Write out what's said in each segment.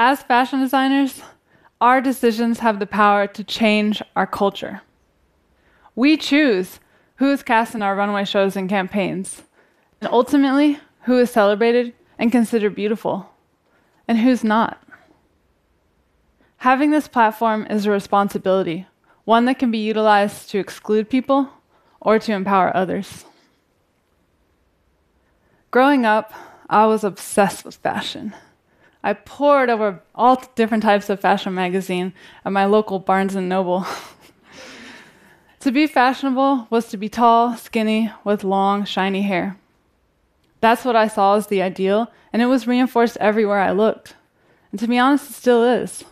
As fashion designers, our decisions have the power to change our culture. We choose who is cast in our runway shows and campaigns, and ultimately, who is celebrated and considered beautiful, and who's not. Having this platform is a responsibility, one that can be utilized to exclude people or to empower others. Growing up, I was obsessed with fashion. I pored over all different types of fashion magazine at my local Barnes and Noble. to be fashionable was to be tall, skinny, with long, shiny hair. That's what I saw as the ideal, and it was reinforced everywhere I looked. And to be honest, it still is.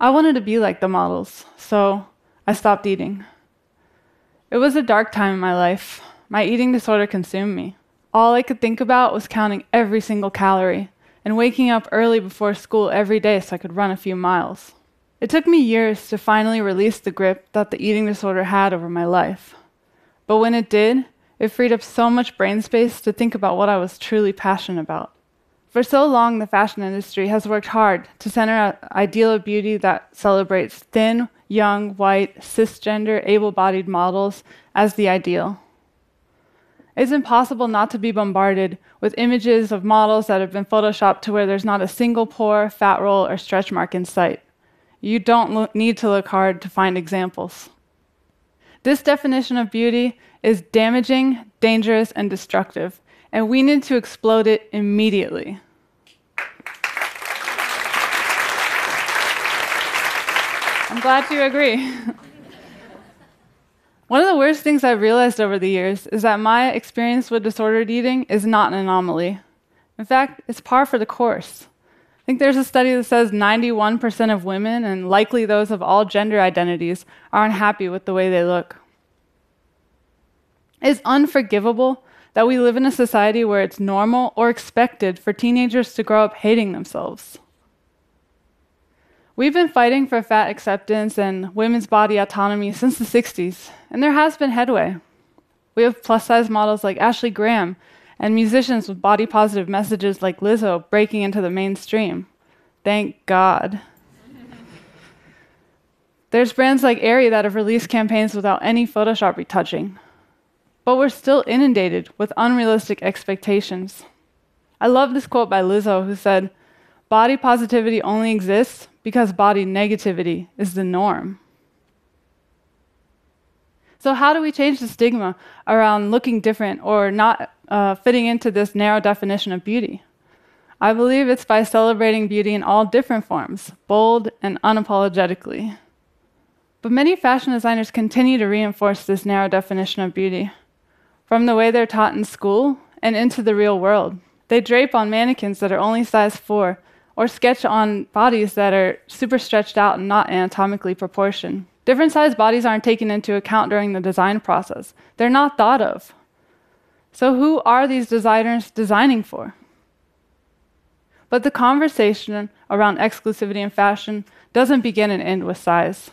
I wanted to be like the models, so I stopped eating. It was a dark time in my life. My eating disorder consumed me. All I could think about was counting every single calorie and waking up early before school every day so I could run a few miles. It took me years to finally release the grip that the eating disorder had over my life. But when it did, it freed up so much brain space to think about what I was truly passionate about. For so long, the fashion industry has worked hard to center an ideal of beauty that celebrates thin, young, white, cisgender, able bodied models as the ideal. It's impossible not to be bombarded with images of models that have been photoshopped to where there's not a single pore, fat roll, or stretch mark in sight. You don't need to look hard to find examples. This definition of beauty is damaging, dangerous, and destructive, and we need to explode it immediately. I'm glad you agree. One of the worst things I've realized over the years is that my experience with disordered eating is not an anomaly. In fact, it's par for the course. I think there's a study that says 91% of women, and likely those of all gender identities, are unhappy with the way they look. It's unforgivable that we live in a society where it's normal or expected for teenagers to grow up hating themselves. We've been fighting for fat acceptance and women's body autonomy since the 60s, and there has been headway. We have plus size models like Ashley Graham and musicians with body positive messages like Lizzo breaking into the mainstream. Thank God. There's brands like Aerie that have released campaigns without any Photoshop retouching. But we're still inundated with unrealistic expectations. I love this quote by Lizzo, who said, Body positivity only exists because body negativity is the norm. So, how do we change the stigma around looking different or not uh, fitting into this narrow definition of beauty? I believe it's by celebrating beauty in all different forms, bold and unapologetically. But many fashion designers continue to reinforce this narrow definition of beauty. From the way they're taught in school and into the real world, they drape on mannequins that are only size 4 or sketch on bodies that are super stretched out and not anatomically proportioned. Different sized bodies aren't taken into account during the design process, they're not thought of. So, who are these designers designing for? But the conversation around exclusivity in fashion doesn't begin and end with size.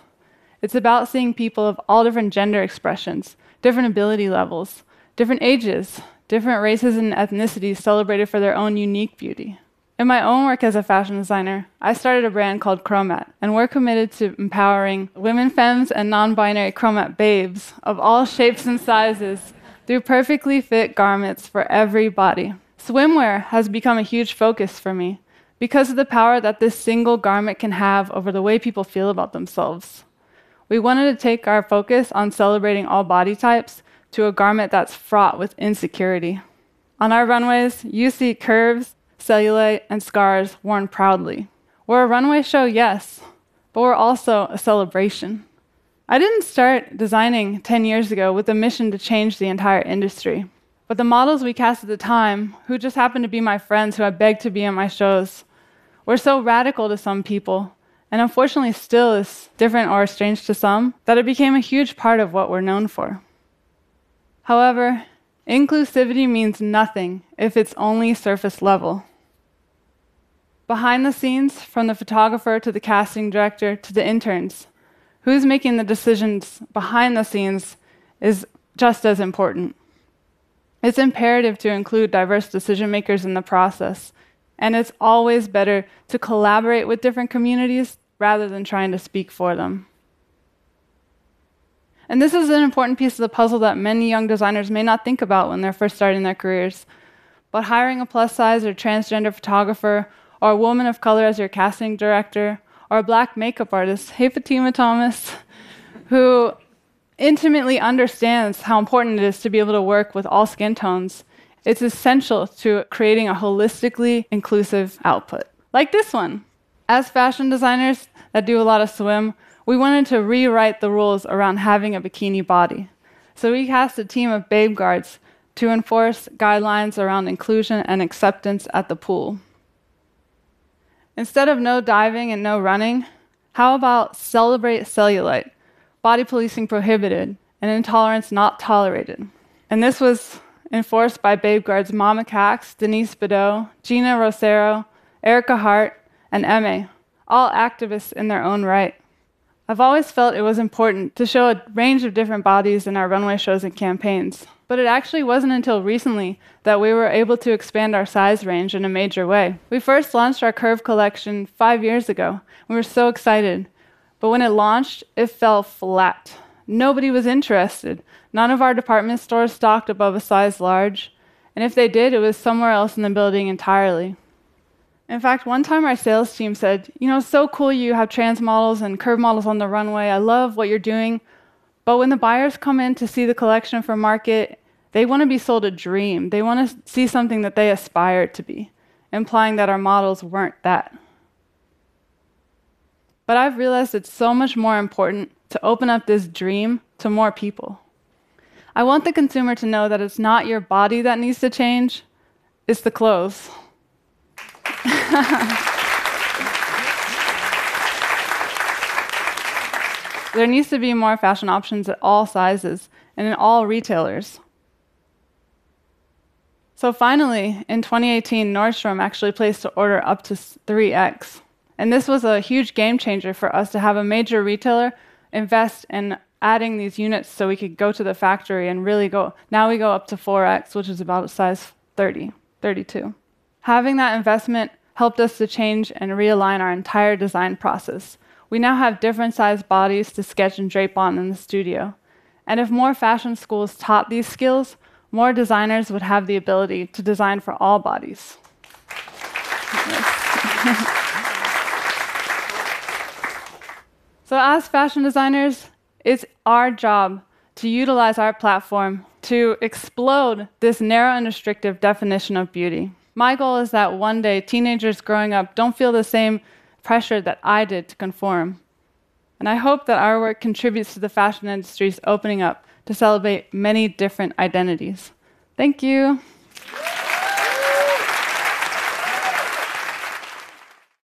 It's about seeing people of all different gender expressions, different ability levels, different ages, different races and ethnicities celebrated for their own unique beauty. In my own work as a fashion designer, I started a brand called Chromat, and we're committed to empowering women femmes and non binary Chromat babes of all shapes and sizes through perfectly fit garments for every body. Swimwear has become a huge focus for me because of the power that this single garment can have over the way people feel about themselves. We wanted to take our focus on celebrating all body types to a garment that's fraught with insecurity. On our runways, you see curves, cellulite, and scars worn proudly. We're a runway show, yes, but we're also a celebration. I didn't start designing 10 years ago with a mission to change the entire industry. But the models we cast at the time, who just happened to be my friends who I begged to be in my shows, were so radical to some people, and unfortunately still is different or strange to some, that it became a huge part of what we're known for. However, inclusivity means nothing if it's only surface level. Behind the scenes, from the photographer to the casting director to the interns, who's making the decisions behind the scenes is just as important. It's imperative to include diverse decision makers in the process. And it's always better to collaborate with different communities rather than trying to speak for them. And this is an important piece of the puzzle that many young designers may not think about when they're first starting their careers. But hiring a plus size or transgender photographer, or a woman of color as your casting director, or a black makeup artist, hey Fatima Thomas, who intimately understands how important it is to be able to work with all skin tones, it's essential to creating a holistically inclusive output, like this one. As fashion designers that do a lot of swim, we wanted to rewrite the rules around having a bikini body. So we cast a team of babe guards to enforce guidelines around inclusion and acceptance at the pool. Instead of no diving and no running, how about celebrate cellulite, body policing prohibited, and intolerance not tolerated? And this was enforced by Babe Guards Mama Cax, Denise Bidot, Gina Rosero, Ericka Hart, and Emme, all activists in their own right. I've always felt it was important to show a range of different bodies in our runway shows and campaigns. But it actually wasn't until recently that we were able to expand our size range in a major way. We first launched our Curve collection five years ago. We were so excited. But when it launched, it fell flat. Nobody was interested. None of our department stores stocked above a size large. And if they did, it was somewhere else in the building entirely. In fact, one time our sales team said, You know, so cool you have trans models and curve models on the runway. I love what you're doing. But when the buyers come in to see the collection for market, they want to be sold a dream. They want to see something that they aspire to be, implying that our models weren't that. But I've realized it's so much more important to open up this dream to more people. I want the consumer to know that it's not your body that needs to change, it's the clothes. there needs to be more fashion options at all sizes and in all retailers. So finally, in 2018, Nordstrom actually placed an order up to 3x. And this was a huge game changer for us to have a major retailer invest in adding these units so we could go to the factory and really go. Now we go up to 4x, which is about size 30, 32. Having that investment helped us to change and realign our entire design process. We now have different sized bodies to sketch and drape on in the studio. And if more fashion schools taught these skills, more designers would have the ability to design for all bodies. so, as fashion designers, it's our job to utilize our platform to explode this narrow and restrictive definition of beauty. My goal is that one day teenagers growing up don't feel the same pressure that I did to conform. And I hope that our work contributes to the fashion industry's opening up to celebrate many different identities. Thank you.